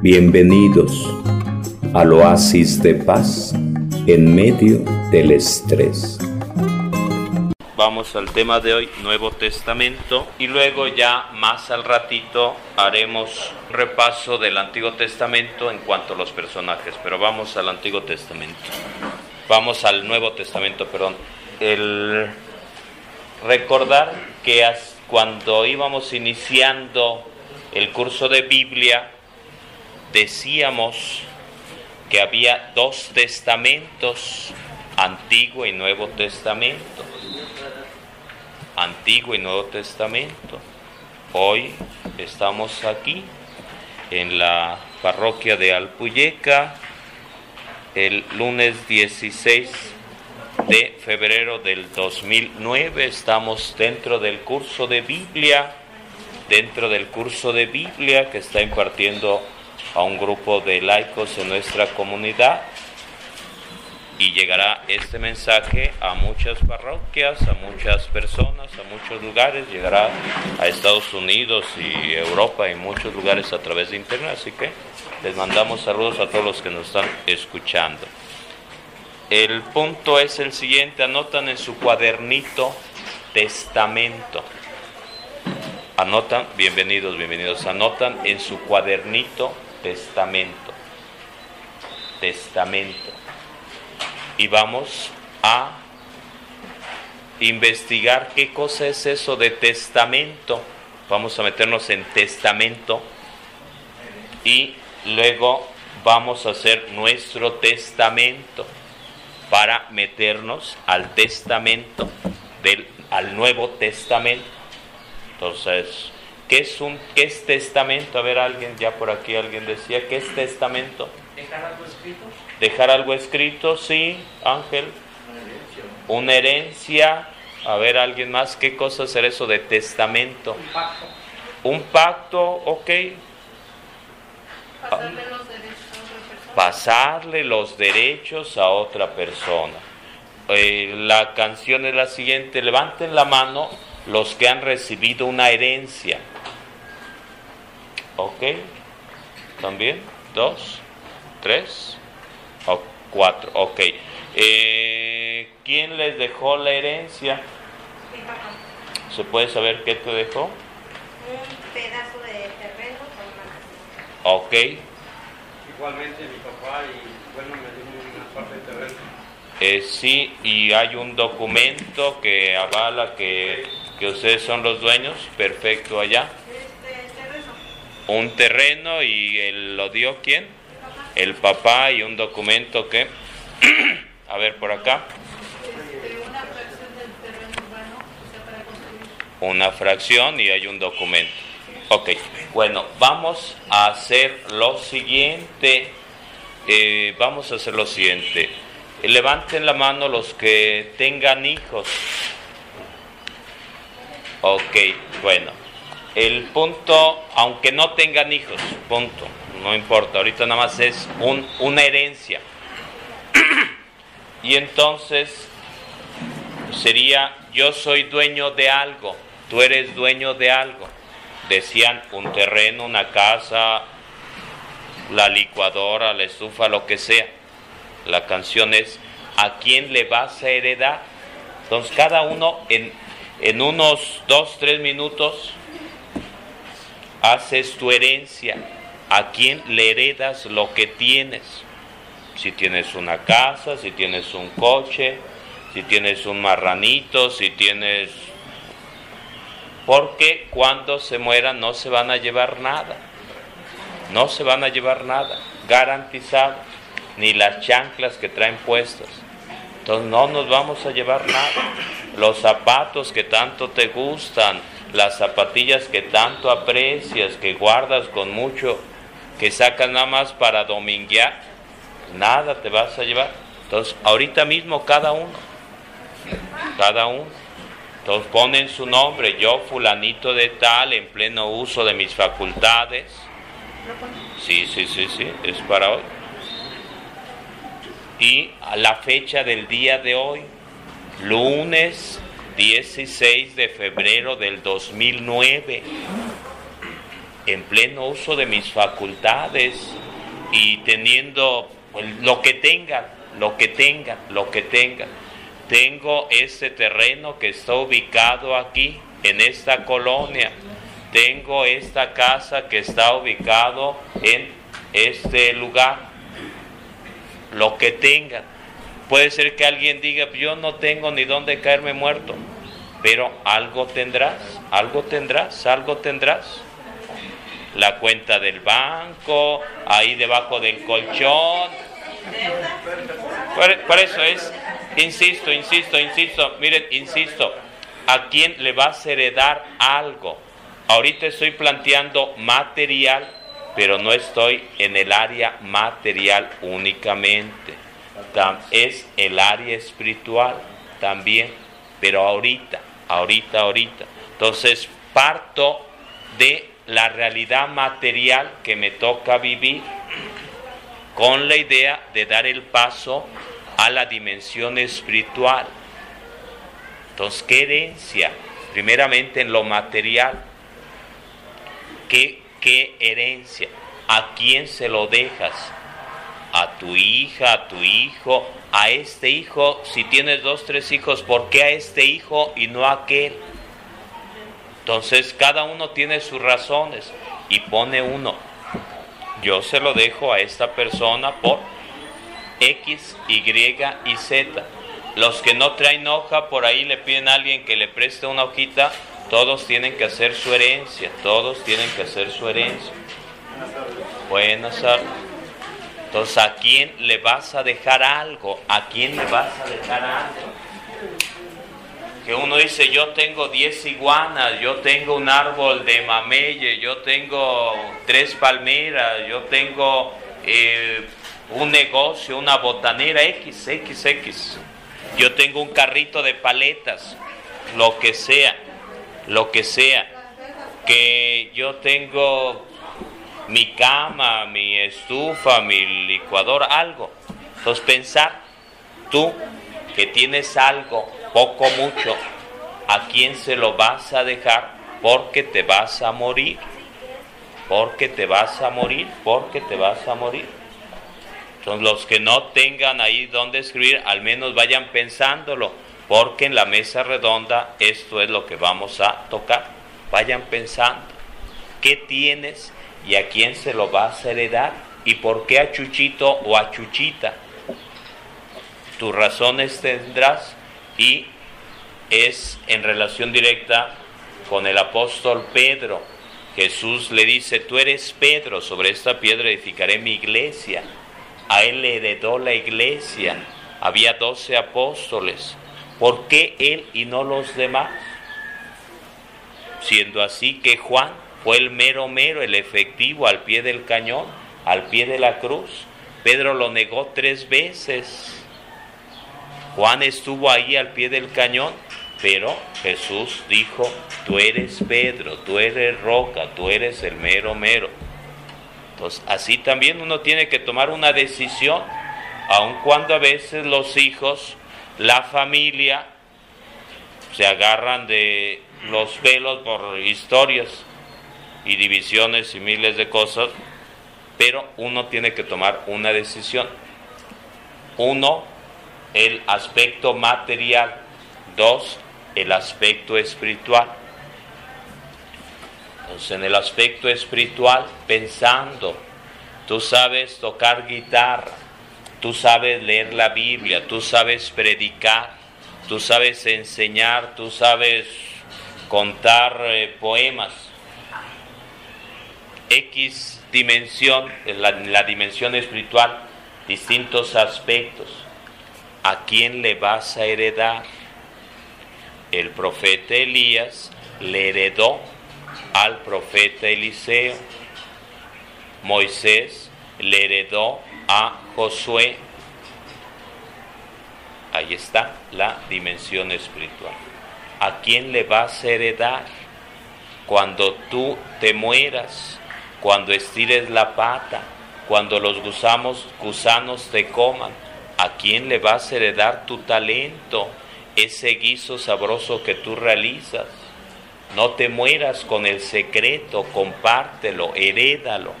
Bienvenidos al oasis de paz en medio del estrés. Vamos al tema de hoy, Nuevo Testamento, y luego ya más al ratito haremos repaso del Antiguo Testamento en cuanto a los personajes, pero vamos al Antiguo Testamento. Vamos al Nuevo Testamento, perdón. El recordar que cuando íbamos iniciando el curso de Biblia, decíamos que había dos testamentos, Antiguo y Nuevo Testamento. Antiguo y Nuevo Testamento. Hoy estamos aquí en la parroquia de Alpuyeca, el lunes 16 de febrero del 2009. Estamos dentro del curso de Biblia, dentro del curso de Biblia que está impartiendo a un grupo de laicos en nuestra comunidad y llegará este mensaje a muchas parroquias, a muchas personas, a muchos lugares, llegará a Estados Unidos y Europa y muchos lugares a través de internet, así que les mandamos saludos a todos los que nos están escuchando. El punto es el siguiente, anotan en su cuadernito testamento. Anotan, bienvenidos, bienvenidos, anotan en su cuadernito testamento. Testamento. Y vamos a investigar qué cosa es eso de testamento. Vamos a meternos en testamento y luego vamos a hacer nuestro testamento para meternos al testamento del al Nuevo Testamento. Entonces, ¿Qué es, un, ¿Qué es testamento? A ver, alguien, ya por aquí alguien decía, ¿qué es testamento? Dejar algo escrito. Dejar algo escrito, sí, Ángel. Una herencia. A ver, alguien más, ¿qué cosa es eso de testamento? Un pacto. Un pacto, ok. Pasarle los derechos a otra persona. Pasarle los derechos a otra persona. Eh, la canción es la siguiente, levanten la mano los que han recibido una herencia. ¿Ok? ¿También? ¿Dos? ¿Tres? ¿O cuatro? Ok. Eh, ¿Quién les dejó la herencia? Mi papá. ¿Se puede saber qué te dejó? Un pedazo de terreno con una casa. Ok. Igualmente mi papá y bueno me dio una parte de terreno. Eh, sí, y hay un documento que avala que, que ustedes son los dueños. Perfecto, allá. Un terreno y él lo dio quién? El papá y un documento que... A ver, por acá. Una fracción y hay un documento. Ok, bueno, vamos a hacer lo siguiente. Eh, vamos a hacer lo siguiente. Levanten la mano los que tengan hijos. Ok, bueno. El punto, aunque no tengan hijos, punto, no importa, ahorita nada más es un, una herencia. y entonces sería yo soy dueño de algo, tú eres dueño de algo. Decían un terreno, una casa, la licuadora, la estufa, lo que sea. La canción es ¿a quién le vas a heredar? Entonces cada uno en, en unos dos, tres minutos haces tu herencia. ¿A quién le heredas lo que tienes? Si tienes una casa, si tienes un coche, si tienes un marranito, si tienes... Porque cuando se mueran no se van a llevar nada. No se van a llevar nada. Garantizado. Ni las chanclas que traen puestas. Entonces no nos vamos a llevar nada. Los zapatos que tanto te gustan, las zapatillas que tanto aprecias, que guardas con mucho, que sacas nada más para dominguear, nada te vas a llevar. Entonces, ahorita mismo cada uno, cada uno. Entonces ponen su nombre, yo fulanito de tal, en pleno uso de mis facultades. Sí, sí, sí, sí, es para hoy. Y a la fecha del día de hoy, lunes 16 de febrero del 2009. en pleno uso de mis facultades y teniendo pues, lo que tengan, lo que tengan, lo que tengan. Tengo este terreno que está ubicado aquí, en esta colonia. Tengo esta casa que está ubicado en este lugar. Lo que tengan. Puede ser que alguien diga, yo no tengo ni dónde caerme muerto, pero algo tendrás, algo tendrás, algo tendrás. La cuenta del banco, ahí debajo del colchón. Por, por eso es, insisto, insisto, insisto, miren, insisto, ¿a quién le vas a heredar algo? Ahorita estoy planteando material, pero no estoy en el área material únicamente es el área espiritual también, pero ahorita, ahorita, ahorita. Entonces parto de la realidad material que me toca vivir con la idea de dar el paso a la dimensión espiritual. Entonces, ¿qué herencia? Primeramente en lo material. ¿Qué, qué herencia? ¿A quién se lo dejas? A tu hija, a tu hijo, a este hijo, si tienes dos, tres hijos, ¿por qué a este hijo y no a aquel? Entonces cada uno tiene sus razones y pone uno. Yo se lo dejo a esta persona por X, Y y Z. Los que no traen hoja, por ahí le piden a alguien que le preste una hojita, todos tienen que hacer su herencia, todos tienen que hacer su herencia. Buenas tardes. Entonces, ¿a quién le vas a dejar algo? ¿A quién le vas a dejar algo? Que uno dice, yo tengo 10 iguanas, yo tengo un árbol de mameye, yo tengo tres palmeras, yo tengo eh, un negocio, una botanera X, X, X. Yo tengo un carrito de paletas, lo que sea, lo que sea. Que yo tengo mi cama, mi estufa, mi licuadora, algo. Entonces pensar, tú que tienes algo, poco, mucho, ¿a quién se lo vas a dejar? Porque te vas a morir. Porque te vas a morir, porque te vas a morir. Entonces los que no tengan ahí donde escribir, al menos vayan pensándolo, porque en la mesa redonda esto es lo que vamos a tocar. Vayan pensando, ¿qué tienes? Y a quién se lo vas a heredar y por qué a Chuchito o a Chuchita. Tus razones tendrás y es en relación directa con el apóstol Pedro. Jesús le dice, tú eres Pedro, sobre esta piedra edificaré mi iglesia. A él le heredó la iglesia. Había doce apóstoles. ¿Por qué él y no los demás? Siendo así que Juan fue el mero mero, el efectivo al pie del cañón, al pie de la cruz. Pedro lo negó tres veces. Juan estuvo ahí al pie del cañón, pero Jesús dijo, tú eres Pedro, tú eres roca, tú eres el mero mero. Entonces, así también uno tiene que tomar una decisión, aun cuando a veces los hijos, la familia, se agarran de los pelos por historias y divisiones y miles de cosas, pero uno tiene que tomar una decisión. Uno, el aspecto material. Dos, el aspecto espiritual. Entonces, en el aspecto espiritual, pensando, tú sabes tocar guitarra, tú sabes leer la Biblia, tú sabes predicar, tú sabes enseñar, tú sabes contar eh, poemas, X dimensión, la, la dimensión espiritual, distintos aspectos. ¿A quién le vas a heredar? El profeta Elías le heredó al profeta Eliseo. Moisés le heredó a Josué. Ahí está la dimensión espiritual. ¿A quién le vas a heredar? Cuando tú te mueras, cuando estires la pata, cuando los gusanos, te coman, ¿a quién le vas a heredar tu talento, ese guiso sabroso que tú realizas? No te mueras con el secreto, compártelo, herédalo.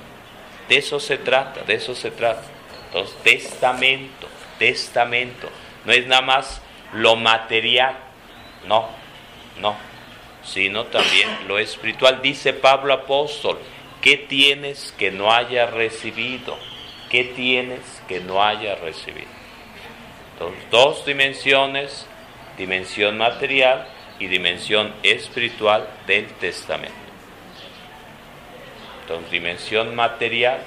De eso se trata, de eso se trata. Entonces, testamento, testamento. No es nada más lo material, no, no, sino también lo espiritual. Dice Pablo apóstol, ¿qué tienes que no haya recibido? ¿Qué tienes que no haya recibido? Entonces, dos dimensiones, dimensión material y dimensión espiritual del testamento. Entonces, dimensión material,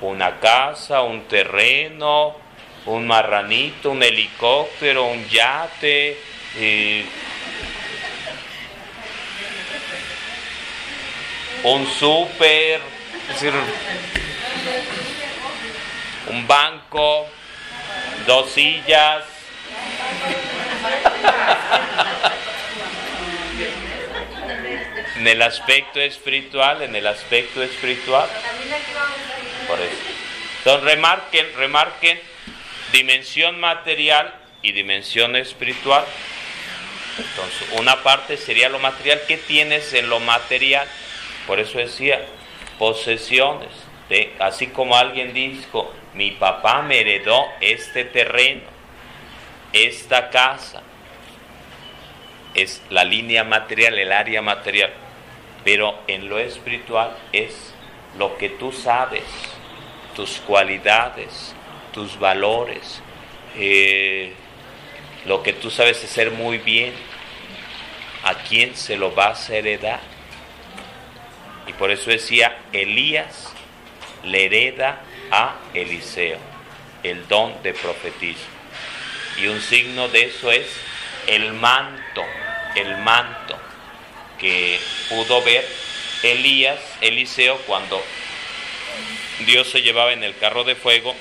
una casa, un terreno, un marranito, un helicóptero, un yate, un súper, un banco, dos sillas. en el aspecto espiritual, en el aspecto espiritual. Entonces remarquen, remarquen dimensión material y dimensión espiritual. Entonces, una parte sería lo material. ¿Qué tienes en lo material? Por eso decía, posesiones. Así como alguien dijo, mi papá me heredó este terreno, esta casa. Es la línea material, el área material. Pero en lo espiritual es lo que tú sabes, tus cualidades, tus valores, eh, lo que tú sabes hacer muy bien, ¿a quién se lo vas a heredar? Y por eso decía, Elías le hereda a Eliseo el don de profetismo. Y un signo de eso es el manto, el manto que pudo ver Elías, Eliseo, cuando Dios se llevaba en el carro de fuego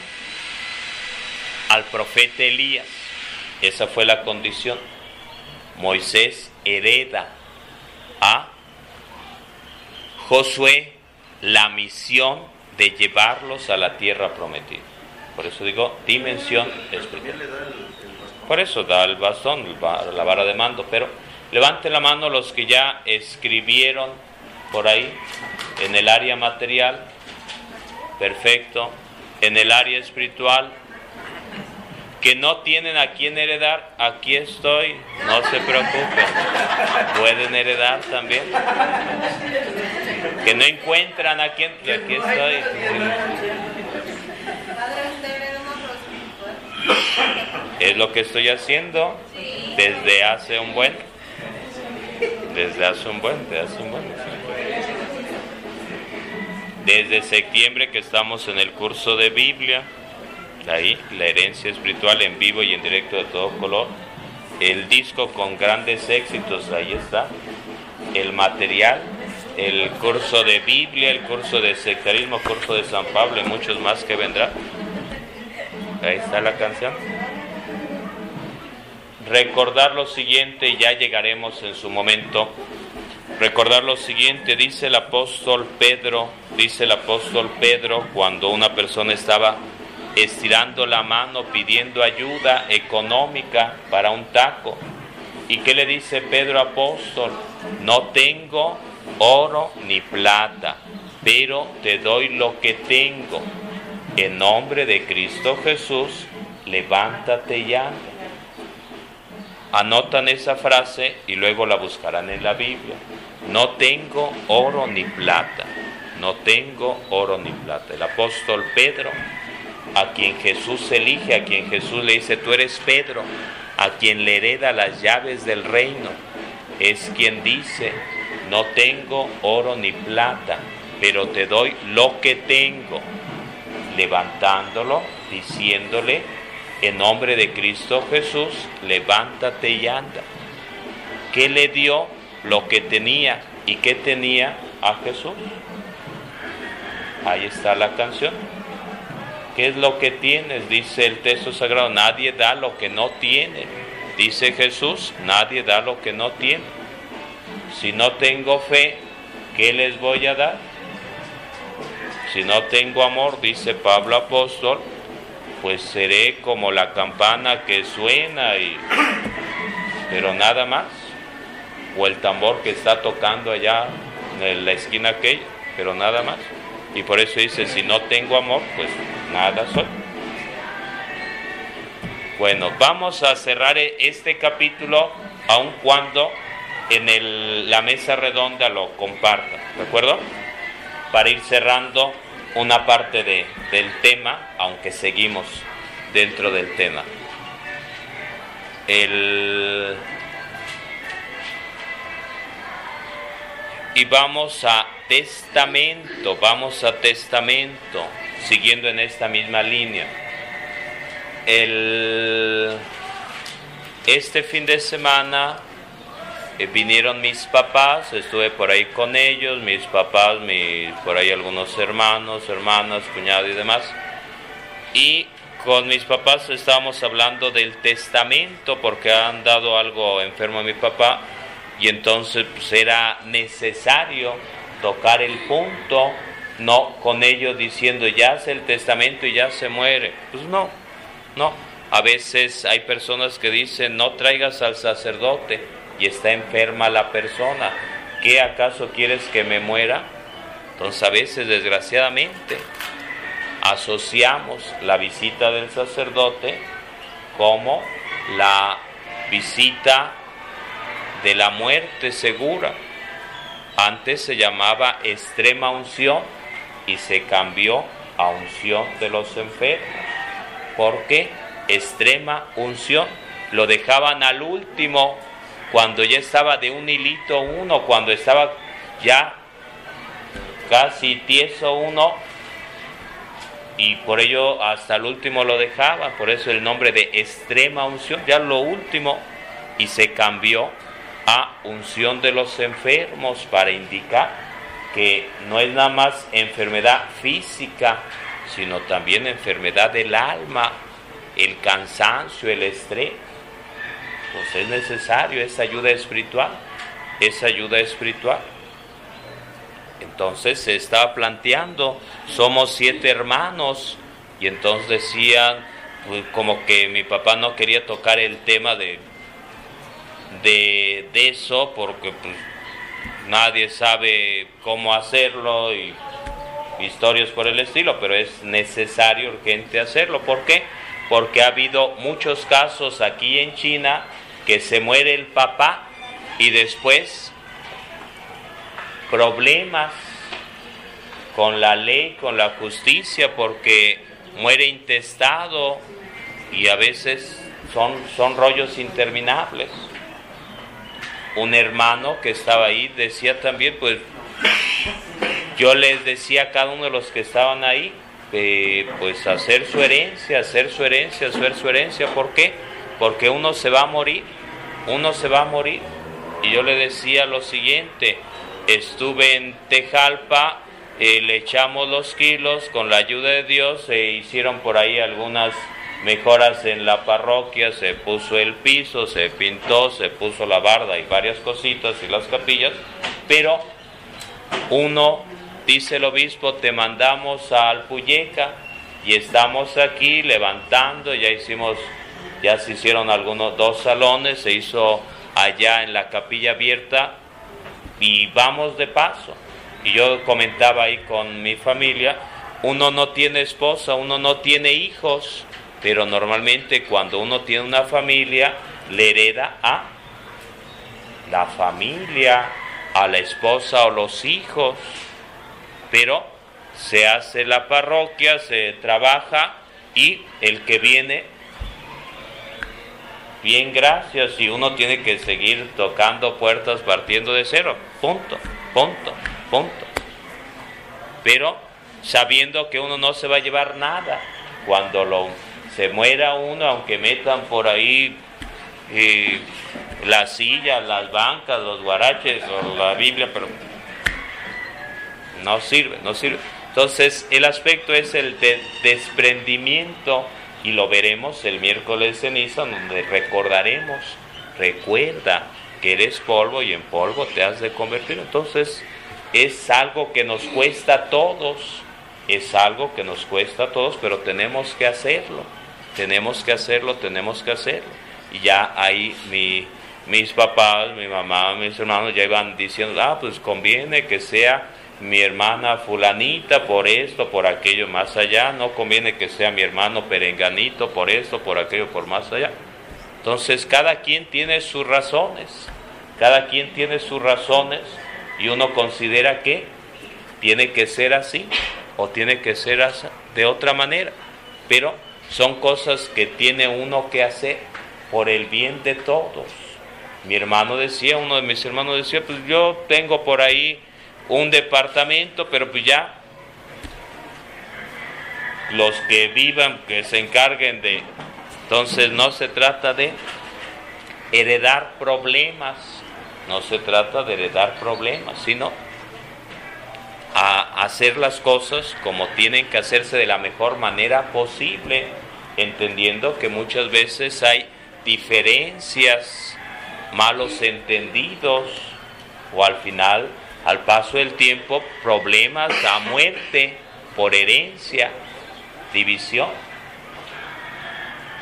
al profeta Elías. Esa fue la condición. Moisés hereda a Josué la misión de llevarlos a la tierra prometida. Por eso digo dimensión espiritual. Por eso da el bastón, la vara de mando, pero levanten la mano los que ya escribieron por ahí en el área material, perfecto, en el área espiritual, que no tienen a quién heredar, aquí estoy, no se preocupen, pueden heredar también. Que no encuentran a quién, y aquí estoy. Es lo que estoy haciendo desde hace un buen, desde hace un buen, desde hace un buen. Desde septiembre que estamos en el curso de Biblia ahí, la herencia espiritual en vivo y en directo de todo color, el disco con grandes éxitos, ahí está, el material, el curso de Biblia, el curso de sectarismo, el curso de San Pablo y muchos más que vendrán. Ahí está la canción. Recordar lo siguiente, ya llegaremos en su momento. Recordar lo siguiente, dice el apóstol Pedro, dice el apóstol Pedro cuando una persona estaba estirando la mano pidiendo ayuda económica para un taco. ¿Y qué le dice Pedro apóstol? No tengo oro ni plata, pero te doy lo que tengo. En nombre de Cristo Jesús, levántate y anda. Anotan esa frase y luego la buscarán en la Biblia. No tengo oro ni plata. No tengo oro ni plata. El apóstol Pedro a quien Jesús elige, a quien Jesús le dice, tú eres Pedro, a quien le hereda las llaves del reino, es quien dice, no tengo oro ni plata, pero te doy lo que tengo, levantándolo, diciéndole, en nombre de Cristo Jesús, levántate y anda. ¿Qué le dio? Lo que tenía. ¿Y qué tenía a Jesús? Ahí está la canción. ¿Qué es lo que tienes? Dice el texto sagrado, nadie da lo que no tiene. Dice Jesús, nadie da lo que no tiene. Si no tengo fe, ¿qué les voy a dar? Si no tengo amor, dice Pablo apóstol, pues seré como la campana que suena y pero nada más. o el tambor que está tocando allá en la esquina aquella, pero nada más. Y por eso dice, si no tengo amor, pues nada soy. Bueno, vamos a cerrar e-, este capítulo aun cuando en el, la mesa redonda lo comparta, ¿de acuerdo? Para ir cerrando una parte de, del tema, aunque seguimos dentro del tema. El, y vamos a testamento, vamos a testamento, siguiendo en esta misma línea. El, este fin de semana eh, vinieron mis papás, estuve por ahí con ellos, mis papás, mis, por ahí algunos hermanos, hermanas, cuñado y demás. Y con mis papás estábamos hablando del testamento porque han dado algo enfermo a mi papá y entonces pues, era necesario tocar el punto, no con ellos diciendo ya hace el testamento y ya se muere. Pues no, no. A veces hay personas que dicen no traigas al sacerdote y está enferma la persona. ¿Qué acaso quieres que me muera? Entonces a veces desgraciadamente asociamos la visita del sacerdote como la visita de la muerte segura. Antes se llamaba extrema unción y se cambió a unción de los enfermos. ¿Por qué? Extrema unción. Lo dejaban al último, cuando ya estaba de un hilito uno, cuando estaba ya casi tieso uno, y por ello hasta el último lo dejaban, por eso el nombre de extrema unción, ya lo último, y se cambió a unción de los enfermos para indicar que no es nada más enfermedad física, sino también enfermedad del alma, el cansancio, el estrés. Pues es necesario esa ayuda espiritual, esa ayuda espiritual. Entonces se estaba planteando, somos siete hermanos, y entonces decían, pues, como que mi papá no quería tocar el tema de de, eso porque pues, nadie sabe cómo hacerlo y historias por el estilo, pero es necesario urgente hacerlo. ¿Por qué? Porque ha habido muchos casos aquí en China que se muere el papá y después problemas con la ley, con la justicia, porque muere intestado y a veces son, son rollos interminables. Un hermano que estaba ahí decía también, pues yo les decía a cada uno de los que estaban ahí, eh, pues hacer su herencia, hacer su herencia, hacer su herencia. ¿Por qué? Porque uno se va a morir, uno se va a morir. Y yo le decía lo siguiente, estuve en Tejalpa, eh, le echamos los kilos, con la ayuda de Dios se hicieron por ahí algunas mejoras en la parroquia, se puso el piso, se pintó, se puso la barda y varias cositas y las capillas, pero uno, dice el obispo, te mandamos a Alpuyeca y estamos aquí levantando, ya hicimos, ya se hicieron algunos dos salones, se hizo allá en la capilla abierta y vamos de paso. Y yo comentaba ahí con mi familia, uno no tiene esposa, uno no tiene hijos, pero normalmente cuando uno tiene una familia, le hereda a la familia, a la esposa o los hijos, pero se hace la parroquia, se trabaja y el que viene, bien gracias, y uno tiene que seguir tocando puertas partiendo de cero, punto, punto, punto. Pero sabiendo que uno no se va a llevar nada cuando lo se muera uno, aunque metan por ahí eh, las sillas, las bancas, los guaraches o la Biblia, pero no sirve, no sirve. Entonces el aspecto es el de desprendimiento y lo veremos el miércoles ceniza donde recordaremos, recuerda que eres polvo y en polvo te has de convertir. Entonces es algo que nos cuesta a todos, es algo que nos cuesta a todos, pero tenemos que hacerlo tenemos que hacerlo, tenemos que hacerlo. Y ya ahí mi, mis papás, mi mamá, mis hermanos ya iban diciendo, ah, pues conviene que sea mi hermana fulanita por esto, por aquello más allá, no conviene que sea mi hermano perenganito por esto, por aquello, por más allá. Entonces cada quien tiene sus razones, cada quien tiene sus razones y uno considera que tiene que ser así o tiene que ser de otra manera, pero son cosas que tiene uno que hacer por el bien de todos. Mi hermano decía, uno de mis hermanos decía, pues yo tengo por ahí un departamento, pero pues ya los que vivan, que se encarguen de... Entonces no se trata de heredar problemas, no se trata de heredar problemas, sino a hacer las cosas como tienen que hacerse de la mejor manera posible, entendiendo que muchas veces hay diferencias, malos entendidos o al final, al paso del tiempo, problemas a muerte por herencia, división.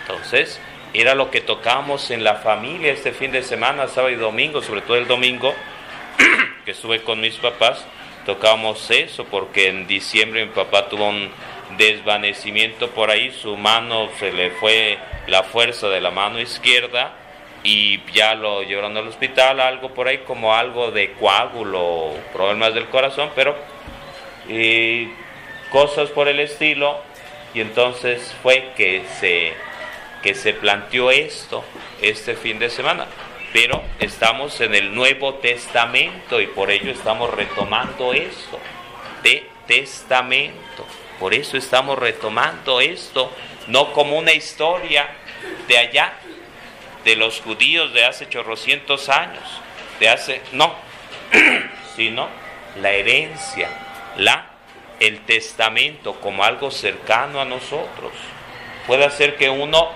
Entonces, era lo que tocamos en la familia este fin de semana, sábado y domingo, sobre todo el domingo, que estuve con mis papás, tocamos eso, porque en diciembre mi papá tuvo un desvanecimiento por ahí, su mano se le fue la fuerza de la mano izquierda y ya lo llevaron al hospital, algo por ahí como algo de coágulo, problemas del corazón, pero cosas por el estilo y entonces fue que se que se planteó esto este fin de semana. Pero estamos en el Nuevo Testamento y por ello estamos retomando esto de testamento. Por eso estamos retomando esto, no como una historia de allá, de los judíos de hace chorrocientos años, de hace, no, sino la herencia, la, el testamento como algo cercano a nosotros. Puede ser que uno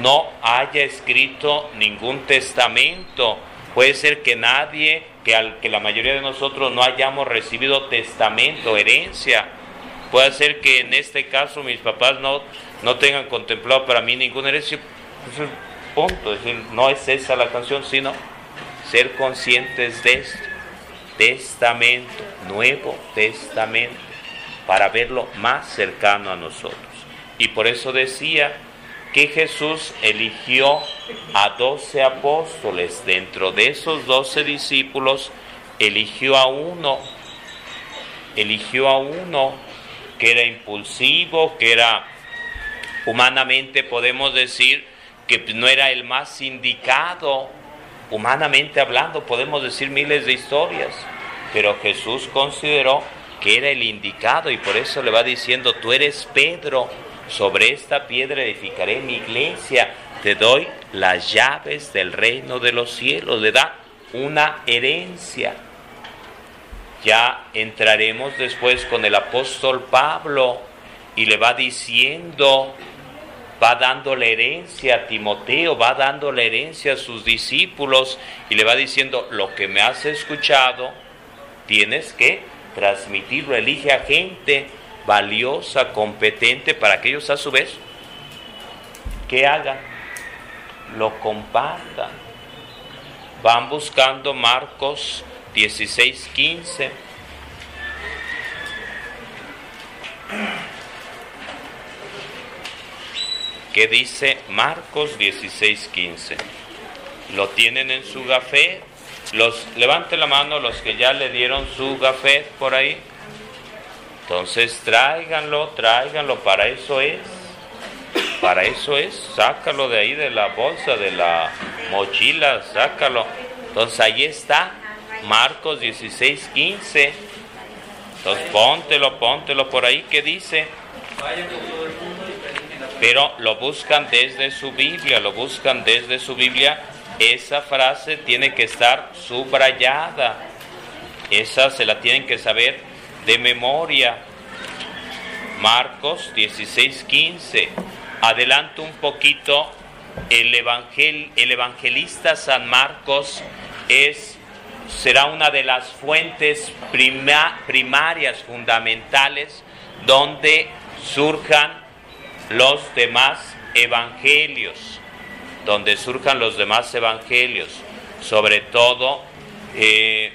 no haya escrito ningún testamento, puede ser que nadie, que, al, que la mayoría de nosotros no hayamos recibido testamento, herencia, Puede ser que en este caso mis papás no, no tengan contemplado para mí ninguna herencia. Pues, punto. Es decir, no es esa la canción, sino ser conscientes de esto. Testamento, Nuevo Testamento, para verlo más cercano a nosotros. Y por eso decía que Jesús eligió a doce apóstoles. Dentro de esos doce discípulos, eligió a uno, eligió a uno que era impulsivo, que era humanamente podemos decir que no era el más indicado, humanamente hablando podemos decir miles de historias, pero Jesús consideró que era el indicado y por eso le va diciendo, tú eres Pedro, sobre esta piedra edificaré mi iglesia, te doy las llaves del reino de los cielos, le da una herencia. Ya entraremos después con el apóstol Pablo y le va diciendo, va dando la herencia a Timoteo, va dando la herencia a sus discípulos y le va diciendo, lo que me has escuchado, tienes que transmitirlo, elige a gente valiosa, competente, para que ellos a su vez, que hagan? Lo compartan. Van buscando Marcos 16:15. ¿Qué dice Marcos 16:15? ¿Lo tienen en su gafé? Los, levante la mano los que ya le dieron su gafé por ahí. Entonces tráiganlo, tráiganlo, para eso es. Para eso es, sácalo de ahí de la bolsa, de la mochila, sácalo. Entonces ahí está, Marcos 16, 15. Entonces póntelo, póntelo por ahí que dice. Pero lo buscan desde su Biblia, lo buscan desde su Biblia. Esa frase tiene que estar subrayada. Esa se la tienen que saber de memoria. Marcos 16, 15. Adelanto un poquito. El, evangel, el evangelista San Marcos es será una de las fuentes primarias, fundamentales, donde surjan los demás evangelios, donde surjan los demás evangelios. sobre todo eh,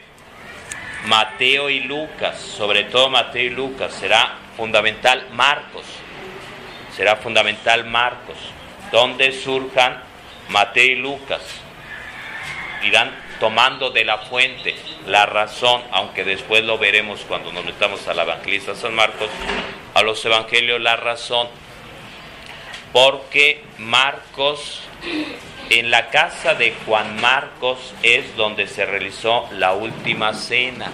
Mateo y Lucas, sobre todo Mateo y Lucas, será fundamental Marcos, será fundamental Marcos, donde surjan Mateo y Lucas, irán tomando de la fuente la razón, aunque después lo veremos cuando nos metamos al evangelista San Marcos, a los evangelios la razón, porque Marcos, en la casa de Juan Marcos es donde se realizó la última cena.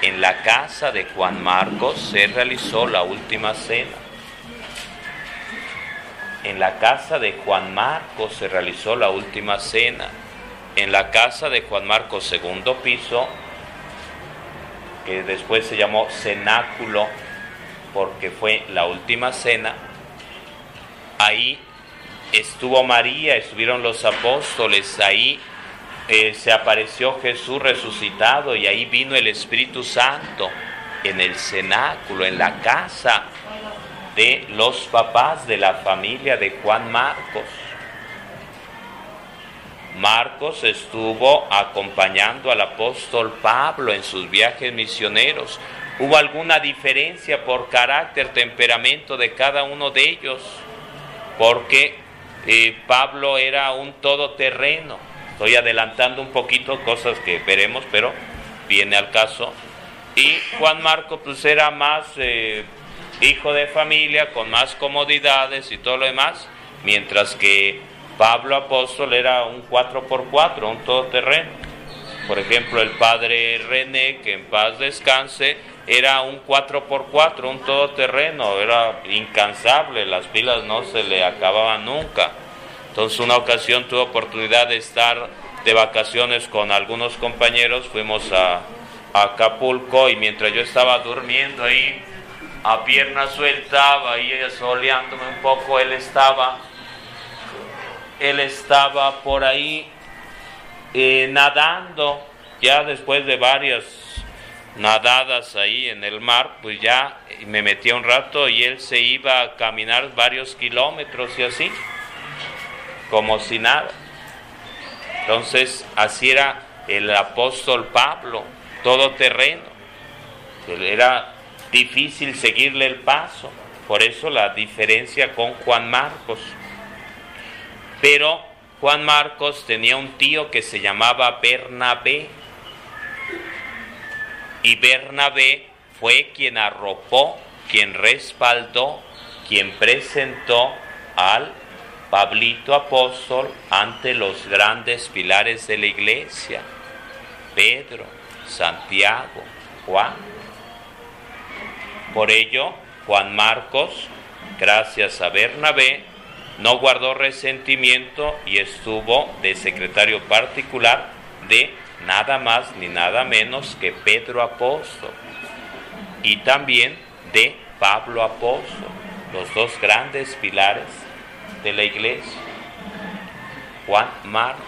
En la casa de Juan Marcos se realizó la última cena. En la casa de Juan Marcos se realizó la última cena. En la casa de Juan Marcos, segundo piso, que después se llamó cenáculo porque fue la última cena, ahí estuvo María, estuvieron los apóstoles, ahí eh, se apareció Jesús resucitado y ahí vino el Espíritu Santo en el cenáculo, en la casa de los papás de la familia de Juan Marcos. Marcos estuvo acompañando al apóstol Pablo en sus viajes misioneros. ¿Hubo alguna diferencia por carácter, temperamento de cada uno de ellos? Porque eh, Pablo era un todoterreno. Estoy adelantando un poquito cosas que veremos, pero viene al caso. Y Juan Marcos pues era más eh, hijo de familia, con más comodidades y todo lo demás, mientras que Pablo apóstol era un 4x4, un todoterreno. Por ejemplo, el padre René, que en paz descanse, era un 4x4, un todoterreno, era incansable, las pilas no se le acababan nunca. Entonces una ocasión tuve oportunidad de estar de vacaciones con algunos compañeros, fuimos a, Acapulco y mientras yo estaba durmiendo ahí a pierna suelta, ahí soleándome un poco, él estaba, él estaba por ahí eh, nadando, ya después de varias nadadas ahí en el mar, pues ya me metí un rato y él se iba a caminar varios kilómetros y así, como si nada. Entonces, así era el apóstol Pablo, todo terreno. Era difícil seguirle el paso. Por eso la diferencia con Juan Marcos. Pero Juan Marcos tenía un tío que se llamaba Bernabé. Y Bernabé fue quien arropó, quien respaldó, quien presentó al Pablito apóstol ante los grandes pilares de la iglesia. Pedro, Santiago, Juan. Por ello, Juan Marcos, gracias a Bernabé, no guardó resentimiento y estuvo de secretario particular de nada más ni nada menos que Pedro Apóstol y también de Pablo Apóstol, los dos grandes pilares de la iglesia. Juan Marcos.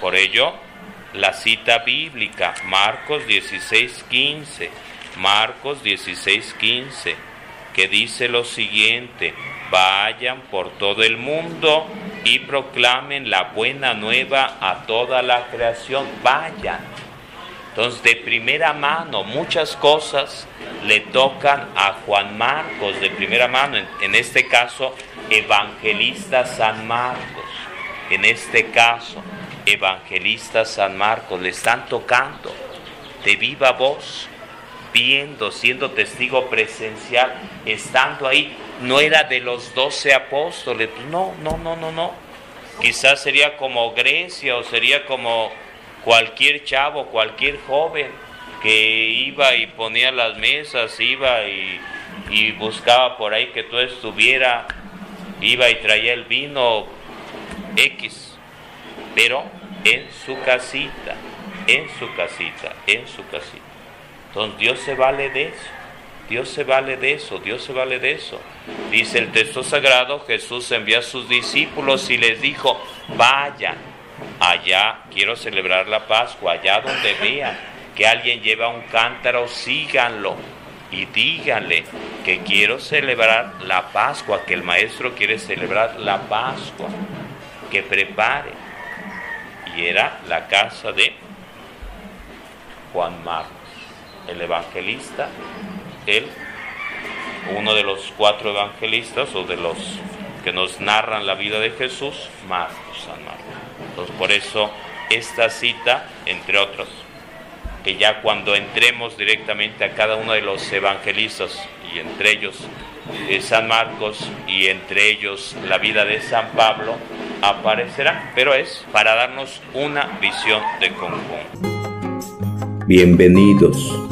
Por ello, la cita bíblica, Marcos 16, 15 Marcos 16:15, que dice lo siguiente, vayan por todo el mundo y proclamen la buena nueva a toda la creación, vayan. Entonces, de primera mano, muchas cosas le tocan a Juan Marcos, de primera mano, en, en este caso, evangelista San Marcos, en este caso, evangelista San Marcos, le están tocando de viva voz viendo, siendo testigo presencial, estando ahí, no era de los doce apóstoles, no, no, no, no, no. Quizás sería como Grecia o sería como cualquier chavo, cualquier joven que iba y ponía las mesas, iba y, buscaba por ahí que todo estuviera, iba y traía el vino X, pero en su casita, en su casita, en su casita. Entonces Dios se vale de eso. Dios se vale de eso, Dios se vale de eso. Dice el texto sagrado, Jesús envió a sus discípulos y les dijo, vayan, allá quiero celebrar la Pascua, allá donde vean que alguien lleva un cántaro, síganlo y díganle que quiero celebrar la Pascua, que el maestro quiere celebrar la Pascua, que prepare. y era la casa de Juan Marcos, el evangelista, él, uno de los cuatro evangelistas o de los que nos narran la vida de Jesús, Marcos, San Marcos. Entonces, por eso esta cita, entre otros, que ya cuando entremos directamente a cada uno de los evangelistas, y entre ellos eh, San Marcos y entre ellos la vida de San Pablo, aparecerá, pero es para darnos una visión de conjunto. Bienvenidos